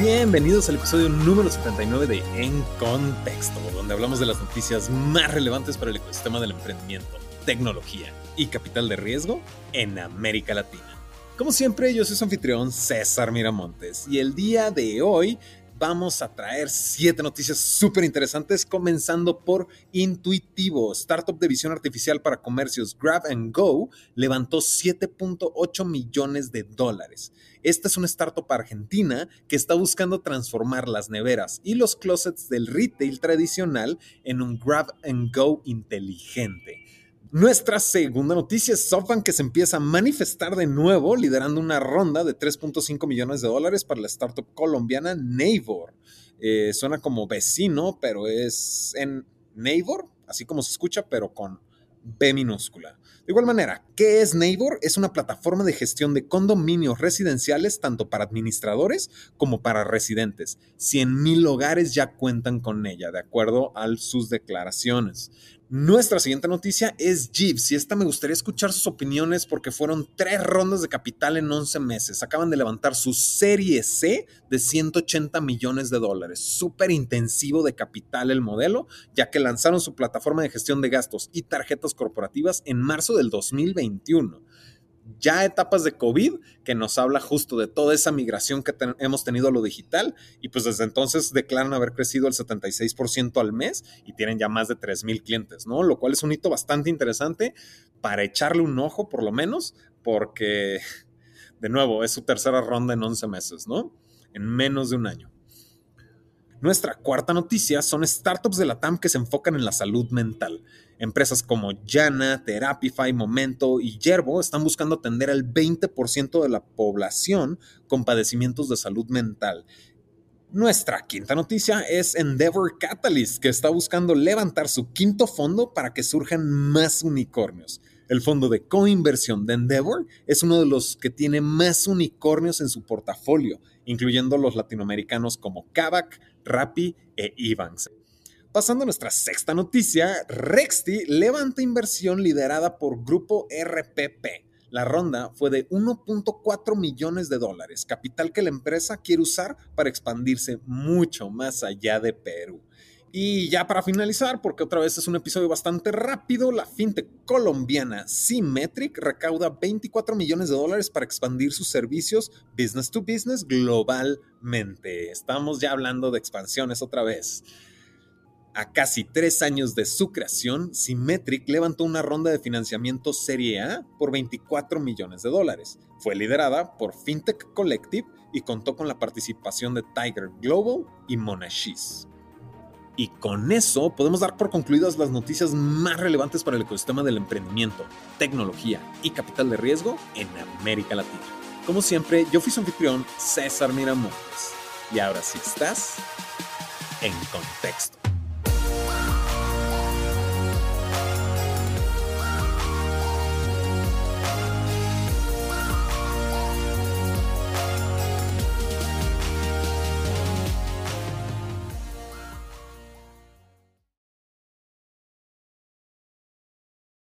Bienvenidos al episodio número 79 de En Contexto, donde hablamos de las noticias más relevantes para el ecosistema del emprendimiento, tecnología y capital de riesgo en América Latina. Como siempre, yo soy su anfitrión César Miramontes y el día de hoy vamos a traer siete noticias súper interesantes, comenzando por Intuitivo, startup de visión artificial para comercios Grab and Go, levantó 7.8 millones de dólares. Esta es una startup argentina que está buscando transformar las neveras y los closets del retail tradicional en un Grab and Go inteligente. Nuestra segunda noticia es SoftBank que se empieza a manifestar de nuevo, liderando una ronda de 3.5 millones de dólares para la startup colombiana Neighbor. Eh, suena como vecino, pero es en Neighbor, así como se escucha, pero con B minúscula. De igual manera, ¿qué es Neighbor? Es una plataforma de gestión de condominios residenciales tanto para administradores como para residentes. 100.000 hogares ya cuentan con ella, de acuerdo a sus declaraciones. Nuestra siguiente noticia es Jeeps y esta me gustaría escuchar sus opiniones porque fueron tres rondas de capital en 11 meses. Acaban de levantar su serie C de 180 millones de dólares. Súper intensivo de capital el modelo, ya que lanzaron su plataforma de gestión de gastos y tarjetas corporativas en marzo del 2021 ya etapas de COVID, que nos habla justo de toda esa migración que hemos tenido a lo digital, y pues desde entonces declaran haber crecido el 76% al mes y tienen ya más de 3 mil clientes, ¿no? Lo cual es un hito bastante interesante para echarle un ojo, por lo menos, porque, de nuevo, es su tercera ronda en 11 meses, ¿no? En menos de un año. Nuestra cuarta noticia son startups de la TAM que se enfocan en la salud mental. Empresas como Yana, Therapify, Momento y Yerbo están buscando atender al 20% de la población con padecimientos de salud mental. Nuestra quinta noticia es Endeavor Catalyst, que está buscando levantar su quinto fondo para que surjan más unicornios. El fondo de coinversión de Endeavor es uno de los que tiene más unicornios en su portafolio, incluyendo los latinoamericanos como Kavak, Rappi e Evans. Pasando a nuestra sexta noticia, Rexty levanta inversión liderada por Grupo RPP. La ronda fue de 1.4 millones de dólares, capital que la empresa quiere usar para expandirse mucho más allá de Perú. Y ya para finalizar, porque otra vez es un episodio bastante rápido, la fintech colombiana Symmetric recauda 24 millones de dólares para expandir sus servicios business to business globalmente. Estamos ya hablando de expansiones otra vez. A casi tres años de su creación, Symmetric levantó una ronda de financiamiento Serie A por 24 millones de dólares. Fue liderada por FinTech Collective y contó con la participación de Tiger Global y Monashis. Y con eso podemos dar por concluidas las noticias más relevantes para el ecosistema del emprendimiento, tecnología y capital de riesgo en América Latina. Como siempre, yo fui su anfitrión, César Miramontes. Y ahora sí estás en contexto.